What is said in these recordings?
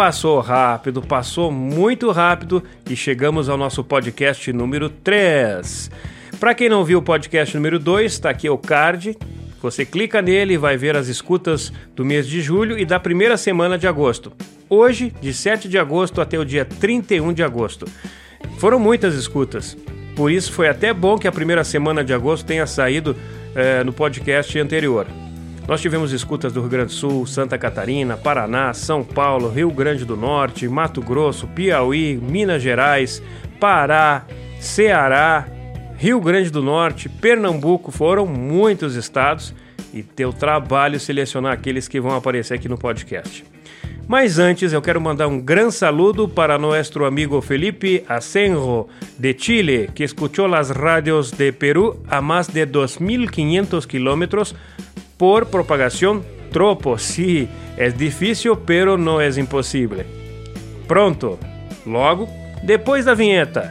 passou rápido, passou muito rápido e chegamos ao nosso podcast número 3. Para quem não viu o podcast número 2, está aqui o card. Você clica nele e vai ver as escutas do mês de julho e da primeira semana de agosto. Hoje, de 7 de agosto até o dia 31 de agosto. Foram muitas escutas. Por isso foi até bom que a primeira semana de agosto tenha saído é, no podcast anterior. Nós tivemos escutas do Rio Grande do Sul, Santa Catarina, Paraná, São Paulo, Rio Grande do Norte, Mato Grosso, Piauí, Minas Gerais, Pará, Ceará, Rio Grande do Norte, Pernambuco, foram muitos estados e teu trabalho selecionar aqueles que vão aparecer aqui no podcast. Mas antes eu quero mandar um grande saludo para nosso amigo Felipe Asenjo de Chile, que escuchou as rádios de Perú a mais de 2.500 kilómetros por propagação tropo. Sí, é difícil, pero não é impossível. Pronto, logo depois da vinheta.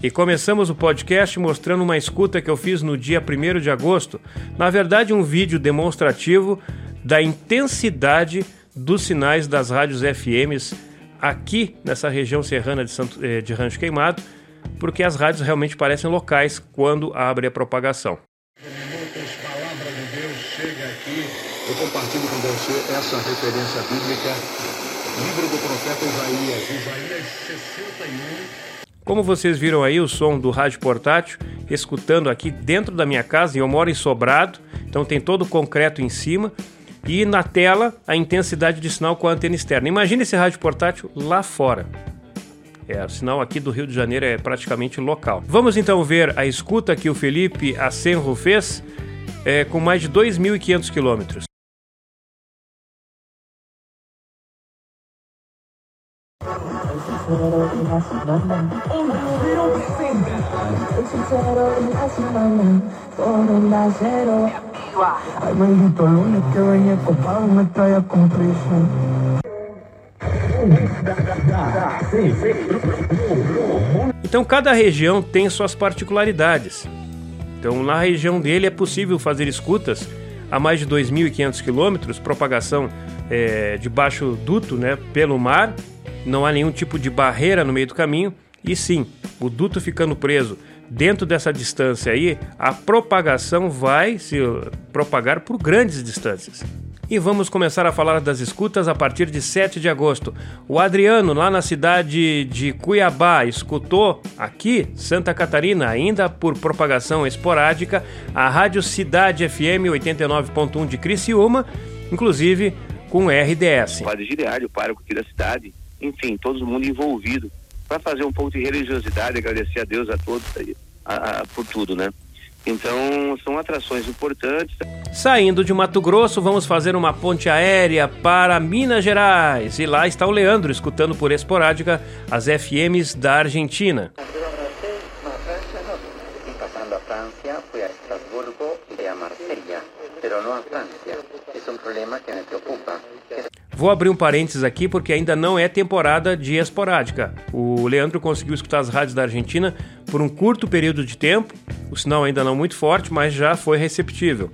E começamos o podcast mostrando uma escuta que eu fiz no dia 1 de agosto. Na verdade, um vídeo demonstrativo da intensidade dos sinais das rádios FMs aqui nessa região serrana de, Santo, eh, de Rancho Queimado, porque as rádios realmente parecem locais quando abre a propagação. Minutos, palavra de Deus chega aqui. Eu compartilho com você essa referência bíblica, livro do profeta Isaías, Isaías 61. Como vocês viram aí o som do rádio portátil, escutando aqui dentro da minha casa, e eu moro em Sobrado, então tem todo o concreto em cima e na tela a intensidade de sinal com a antena externa. Imagine esse rádio portátil lá fora. É, o sinal aqui do Rio de Janeiro é praticamente local. Vamos então ver a escuta que o Felipe Asenro fez é, com mais de 2.500 quilômetros. Lunes que con prisa. Então cada região tem suas particularidades. Então na região dele é possível fazer escutas a mais de 2.500 quilômetros, propagação é, de baixo duto né, pelo mar, não há nenhum tipo de barreira no meio do caminho, e sim, o duto ficando preso dentro dessa distância aí, a propagação vai se propagar por grandes distâncias. E vamos começar a falar das escutas a partir de 7 de agosto. O Adriano, lá na cidade de Cuiabá, escutou aqui, Santa Catarina, ainda por propagação esporádica, a Rádio Cidade FM 89.1 de Criciúma, inclusive com RDS. O padre Giliardi, o pároco aqui da cidade, enfim, todo mundo envolvido para fazer um pouco de religiosidade, agradecer a Deus a todos aí, a, a, por tudo, né? Então, são atrações importantes. Saindo de Mato Grosso, vamos fazer uma ponte aérea para Minas Gerais. E lá está o Leandro, escutando por esporádica as FMs da Argentina. Vou abrir um parênteses aqui porque ainda não é temporada de esporádica. O Leandro conseguiu escutar as rádios da Argentina por um curto período de tempo, o sinal ainda não muito forte, mas já foi receptível.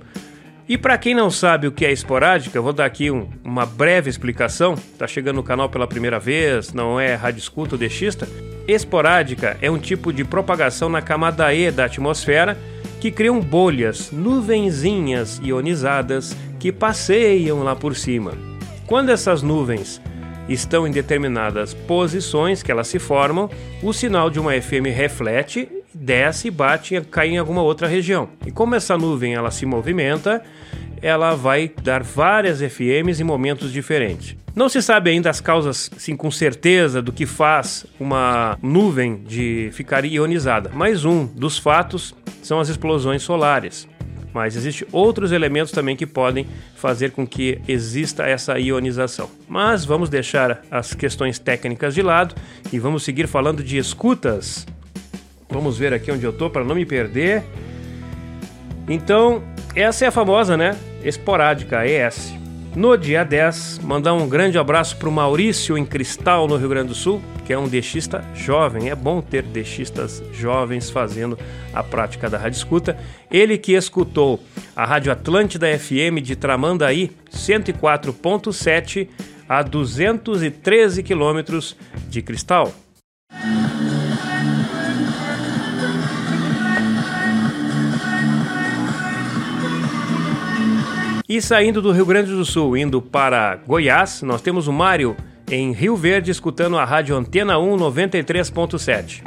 E para quem não sabe o que é esporádica, vou dar aqui um, uma breve explicação. Está chegando no canal pela primeira vez, não é rádio escuta ou deixista. Esporádica é um tipo de propagação na camada E da atmosfera que criam bolhas, nuvenzinhas ionizadas que passeiam lá por cima. Quando essas nuvens estão em determinadas posições que elas se formam, o sinal de uma FM reflete, desce bate e cai em alguma outra região. E como essa nuvem ela se movimenta, ela vai dar várias FMs em momentos diferentes. Não se sabe ainda as causas, sim, com certeza do que faz uma nuvem de ficar ionizada, mas um dos fatos são as explosões solares mas existem outros elementos também que podem fazer com que exista essa ionização. Mas vamos deixar as questões técnicas de lado e vamos seguir falando de escutas. Vamos ver aqui onde eu estou para não me perder. Então, essa é a famosa, né? Esporádica, ES. No dia 10, mandar um grande abraço para o Maurício em Cristal, no Rio Grande do Sul, que é um deixista jovem. É bom ter deixistas jovens fazendo a prática da rádio escuta. Ele que escutou a Rádio Atlântida FM de Tramandaí, 104.7 a 213 quilômetros de Cristal. E saindo do Rio Grande do Sul, indo para Goiás, nós temos o Mário em Rio Verde escutando a rádio Antena 1 93.7.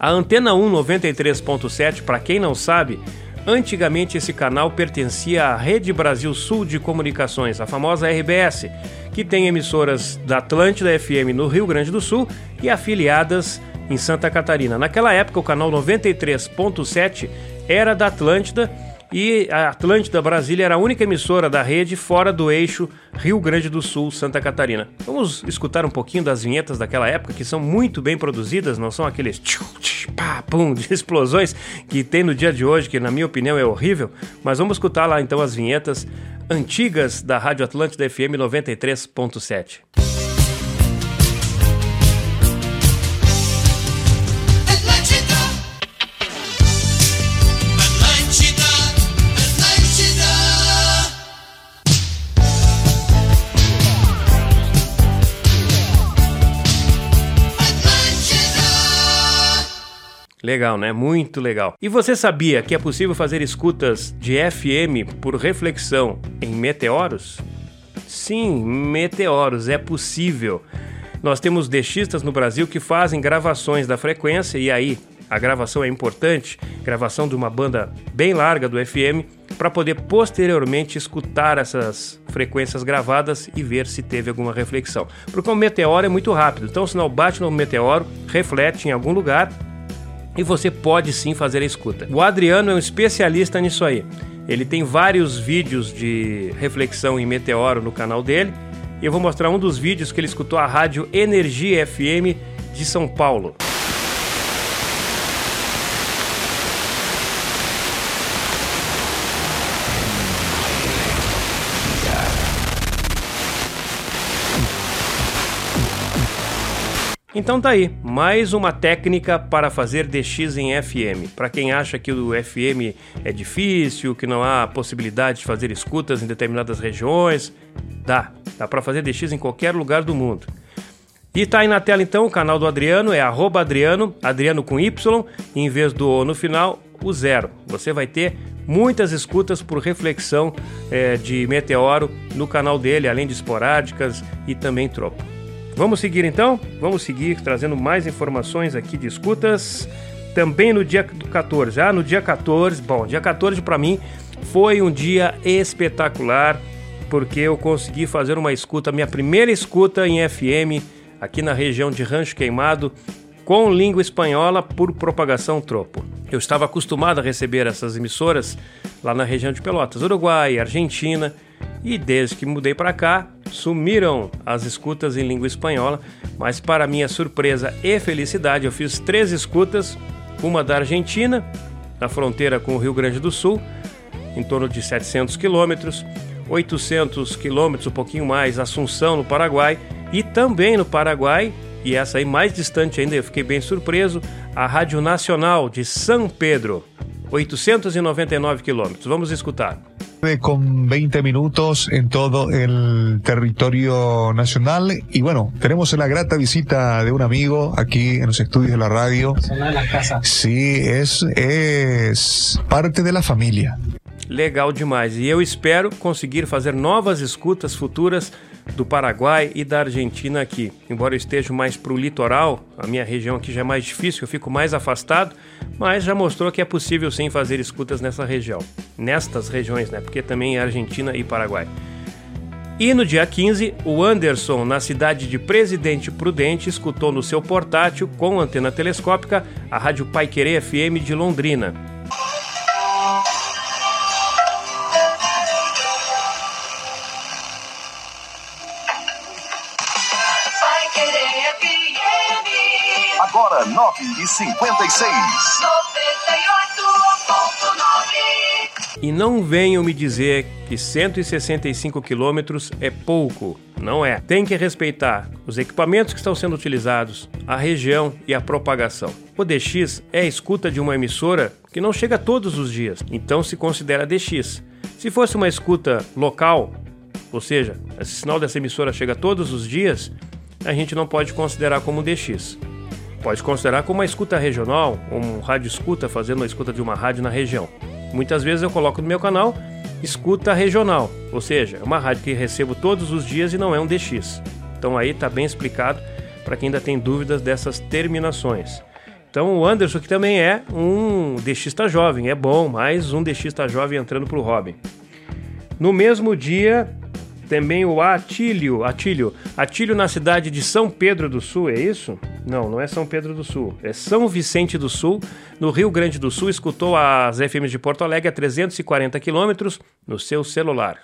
A Antena 1 93.7, para quem não sabe, antigamente esse canal pertencia à Rede Brasil Sul de Comunicações, a famosa RBS que tem emissoras da Atlântida FM no Rio Grande do Sul e afiliadas em Santa Catarina. Naquela época, o canal 93.7 era da Atlântida e a Atlântida Brasília era a única emissora da rede fora do eixo Rio Grande do Sul, Santa Catarina. Vamos escutar um pouquinho das vinhetas daquela época, que são muito bem produzidas, não são aqueles tchum, pá, pum, de explosões que tem no dia de hoje, que na minha opinião é horrível, mas vamos escutar lá então as vinhetas antigas da Rádio Atlântida FM 93.7. Legal, né? Muito legal. E você sabia que é possível fazer escutas de FM por reflexão em meteoros? Sim, meteoros, é possível. Nós temos deixistas no Brasil que fazem gravações da frequência e aí a gravação é importante, gravação de uma banda bem larga do FM, para poder posteriormente escutar essas frequências gravadas e ver se teve alguma reflexão. Porque o meteoro é muito rápido, então o sinal bate no meteoro, reflete em algum lugar e você pode sim fazer a escuta. O Adriano é um especialista nisso aí. Ele tem vários vídeos de reflexão em meteoro no canal dele. E eu vou mostrar um dos vídeos que ele escutou a rádio Energia FM de São Paulo. Então tá aí, mais uma técnica para fazer DX em FM. Para quem acha que o FM é difícil, que não há possibilidade de fazer escutas em determinadas regiões, dá. Dá para fazer DX em qualquer lugar do mundo. E tá aí na tela então o canal do Adriano, é Adriano, Adriano com Y, em vez do O no final, o zero. Você vai ter muitas escutas por reflexão é, de meteoro no canal dele, além de esporádicas e também tropo. Vamos seguir então? Vamos seguir trazendo mais informações aqui de escutas. Também no dia 14. Ah, no dia 14, bom, dia 14 para mim foi um dia espetacular porque eu consegui fazer uma escuta, minha primeira escuta em FM aqui na região de Rancho Queimado com língua espanhola por propagação tropo. Eu estava acostumado a receber essas emissoras lá na região de Pelotas, Uruguai, Argentina, e desde que mudei para cá, sumiram as escutas em língua espanhola, mas para minha surpresa e felicidade, eu fiz três escutas, uma da Argentina, na fronteira com o Rio Grande do Sul, em torno de 700 quilômetros, 800 quilômetros, um pouquinho mais, Assunção, no Paraguai, e também no Paraguai, e essa aí mais distante ainda, eu fiquei bem surpreso, a Rádio Nacional de São Pedro, 899 quilômetros. Vamos escutar. con 20 minutos en todo el territorio nacional y bueno, tenemos la grata visita de un amigo aquí en los estudios de la radio. Sí, es, es parte de la familia. Legal demais. E eu espero conseguir fazer novas escutas futuras do Paraguai e da Argentina aqui. Embora eu esteja mais para o litoral, a minha região aqui já é mais difícil, eu fico mais afastado, mas já mostrou que é possível sim fazer escutas nessa região. Nestas regiões, né? Porque também é Argentina e Paraguai. E no dia 15, o Anderson, na cidade de Presidente Prudente, escutou no seu portátil, com antena telescópica, a Rádio Pai Querer FM de Londrina. 9 e 56. 98.9. E não venham me dizer que 165 quilômetros é pouco. Não é. Tem que respeitar os equipamentos que estão sendo utilizados, a região e a propagação. O DX é a escuta de uma emissora que não chega todos os dias, então se considera DX. Se fosse uma escuta local, ou seja, esse sinal dessa emissora chega todos os dias, a gente não pode considerar como DX. Pode considerar como uma escuta regional, um rádio escuta fazendo a escuta de uma rádio na região. Muitas vezes eu coloco no meu canal escuta regional, ou seja, é uma rádio que recebo todos os dias e não é um DX. Então aí está bem explicado para quem ainda tem dúvidas dessas terminações. Então o Anderson que também é um DXista jovem, é bom, mais um DXista jovem entrando para o Robin. No mesmo dia, também o Atílio, Atílio, Atílio na cidade de São Pedro do Sul, é isso? Não, não é São Pedro do Sul, é São Vicente do Sul, no Rio Grande do Sul, escutou as FMs de Porto Alegre a 340 quilômetros no seu celular.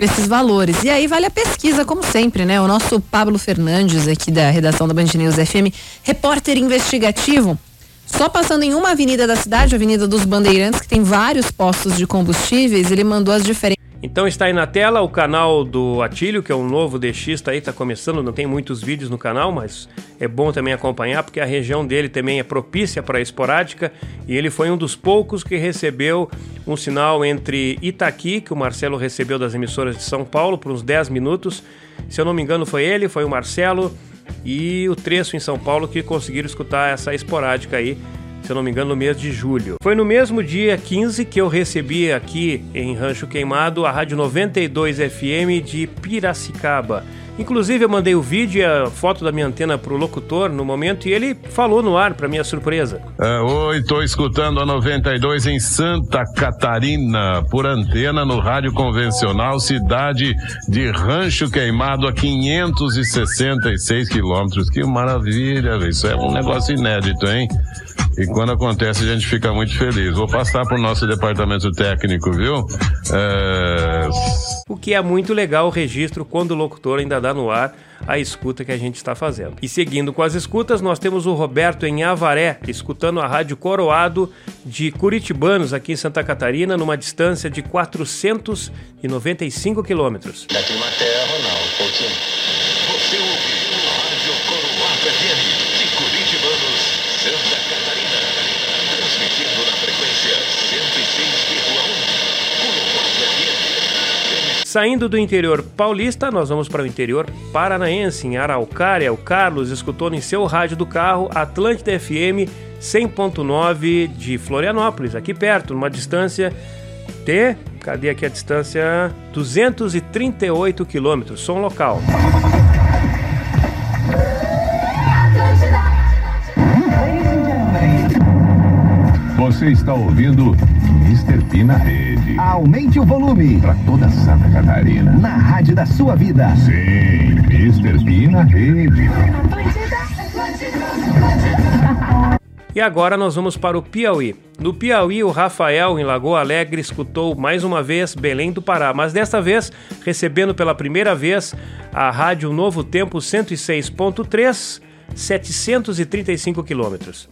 Esses valores. E aí vale a pesquisa, como sempre, né? O nosso Pablo Fernandes, aqui da redação da Band News FM, repórter investigativo, só passando em uma avenida da cidade, a Avenida dos Bandeirantes, que tem vários postos de combustíveis, ele mandou as diferentes então está aí na tela o canal do Atílio, que é um novo tá aí, tá começando, não tem muitos vídeos no canal, mas é bom também acompanhar, porque a região dele também é propícia para esporádica, e ele foi um dos poucos que recebeu um sinal entre Itaqui, que o Marcelo recebeu das emissoras de São Paulo, por uns 10 minutos, se eu não me engano foi ele, foi o Marcelo, e o Treço em São Paulo que conseguiram escutar essa esporádica aí, se eu não me engano, no mês de julho. Foi no mesmo dia 15 que eu recebi aqui em Rancho Queimado a Rádio 92 FM de Piracicaba. Inclusive eu mandei o vídeo e a foto da minha antena pro locutor no momento e ele falou no ar para minha surpresa. É, Oi, tô escutando a 92 em Santa Catarina por antena no rádio convencional cidade de Rancho Queimado a 566 quilômetros. Que maravilha, isso é um negócio inédito, hein? E quando acontece, a gente fica muito feliz. Vou passar para o nosso departamento técnico, viu? É... O que é muito legal o registro quando o locutor ainda dá no ar a escuta que a gente está fazendo. E seguindo com as escutas, nós temos o Roberto em Avaré, escutando a Rádio Coroado de Curitibanos, aqui em Santa Catarina, numa distância de 495 quilômetros. Daqui uma terra, Ronaldo, pouquinho. Você ouve Rádio Coroado FM de Curitibanos, Santa Catarina. Transmitindo na frequência 106,1. Coroado FM. Saindo do interior paulista, nós vamos para o interior paranaense, em Araucária. O Carlos escutou em seu rádio do carro Atlântida FM 100.9 de Florianópolis, aqui perto, numa distância de. Cadê aqui a distância? 238 quilômetros, som local. Você está ouvindo Mr. P na rede. Aumente o volume. Para toda Santa Catarina. Na rádio da sua vida. Sim, Mr. P na rede. E agora nós vamos para o Piauí. No Piauí, o Rafael, em Lagoa Alegre, escutou mais uma vez Belém do Pará, mas desta vez recebendo pela primeira vez a rádio Novo Tempo 106.3, 735 quilômetros.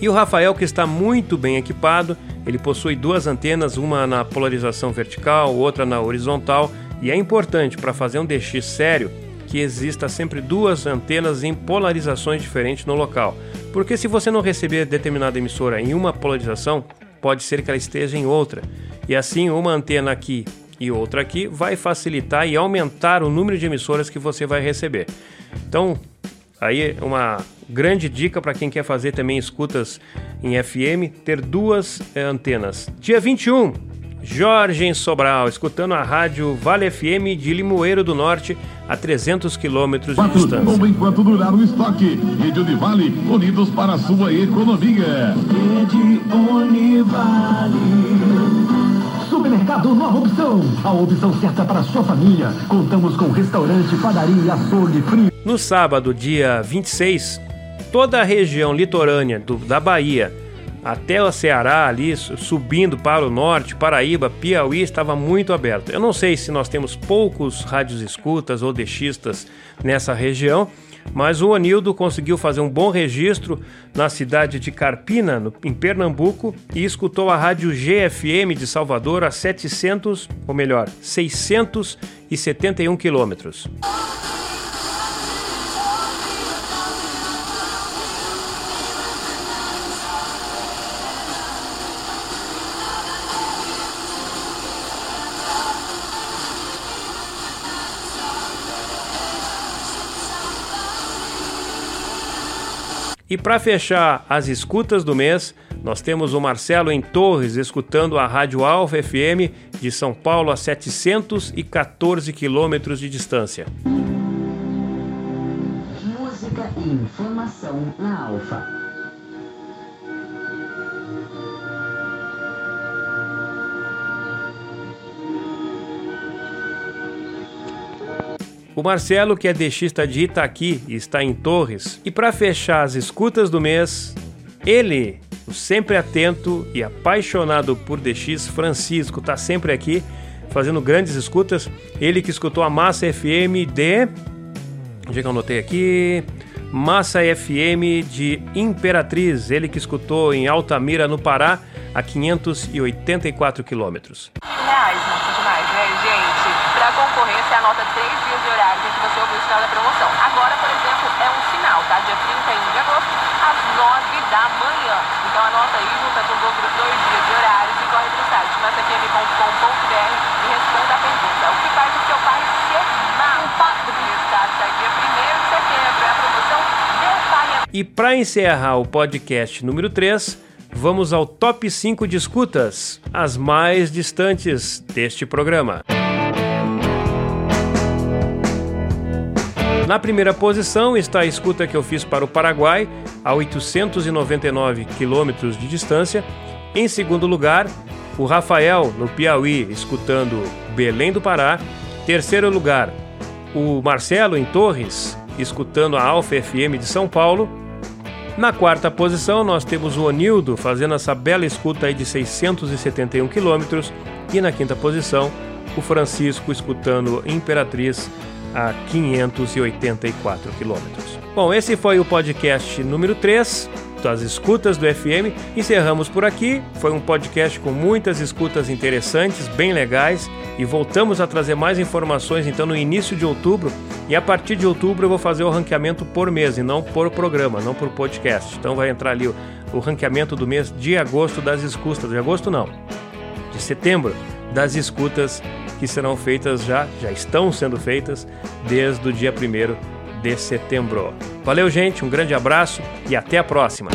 E o Rafael, que está muito bem equipado, ele possui duas antenas, uma na polarização vertical, outra na horizontal, e é importante para fazer um DX sério que exista sempre duas antenas em polarizações diferentes no local. Porque se você não receber determinada emissora em uma polarização, pode ser que ela esteja em outra. E assim, uma antena aqui e outra aqui vai facilitar e aumentar o número de emissoras que você vai receber. Então, aí uma grande dica para quem quer fazer também escutas em FM, ter duas é, antenas. Dia 21, Jorge em Sobral, escutando a rádio Vale FM de Limoeiro do Norte, a 300 quilômetros de distância. Ou enquanto durar o estoque. Rede Univale, unidos para a sua economia. Rede Univale. Supermercado Nova Opção. A opção certa para sua família. Contamos com restaurante, padaria, açougue, frio. No sábado, dia 26, toda a região litorânea do, da Bahia, até o Ceará ali, subindo para o norte, Paraíba, Piauí, estava muito aberto. Eu não sei se nós temos poucos rádios escutas ou deixistas nessa região, mas o Onildo conseguiu fazer um bom registro na cidade de Carpina, no, em Pernambuco, e escutou a rádio GFM de Salvador a 700, ou melhor, 671 quilômetros. E para fechar as escutas do mês, nós temos o Marcelo em Torres escutando a Rádio Alfa FM de São Paulo a 714 quilômetros de distância. Música e informação na Alfa. O Marcelo, que é deixista de Itaqui e está em Torres. E para fechar as escutas do mês, ele, o sempre atento e apaixonado por DX, Francisco, está sempre aqui fazendo grandes escutas. Ele que escutou a Massa FM de. Onde é que eu anotei aqui? Massa FM de Imperatriz, ele que escutou em Altamira, no Pará, a 584 quilômetros. Reais, nossa, demais, né, gente? Para concorrência, anota três dias de horário sinal da promoção. Agora, por exemplo, é um sinal, tá? Dia 31 de agosto, às 9 da manhã. Então anota aí, junta com os outros dois dias de horários e corre pro site massafm.com.br e responda a pergunta. O que faz o seu pai se amar? O papo do resultado sai dia 1 de setembro. É a promoção Meu Pai é... E para encerrar o podcast número 3, vamos ao top 5 de escutas, as mais distantes deste programa. Na primeira posição está a escuta que eu fiz para o Paraguai, a 899 quilômetros de distância. Em segundo lugar, o Rafael, no Piauí, escutando Belém do Pará. Terceiro lugar, o Marcelo, em Torres, escutando a Alfa FM de São Paulo. Na quarta posição, nós temos o Onildo fazendo essa bela escuta aí de 671 quilômetros. E na quinta posição, o Francisco escutando Imperatriz a 584 quilômetros. Bom, esse foi o podcast número 3 das escutas do FM. Encerramos por aqui. Foi um podcast com muitas escutas interessantes, bem legais. E voltamos a trazer mais informações então no início de outubro. E a partir de outubro eu vou fazer o ranqueamento por mês e não por programa, não por podcast. Então vai entrar ali o, o ranqueamento do mês de agosto das escutas. De agosto não, de setembro das escutas que serão feitas já, já estão sendo feitas desde o dia 1 de setembro. Valeu, gente, um grande abraço e até a próxima.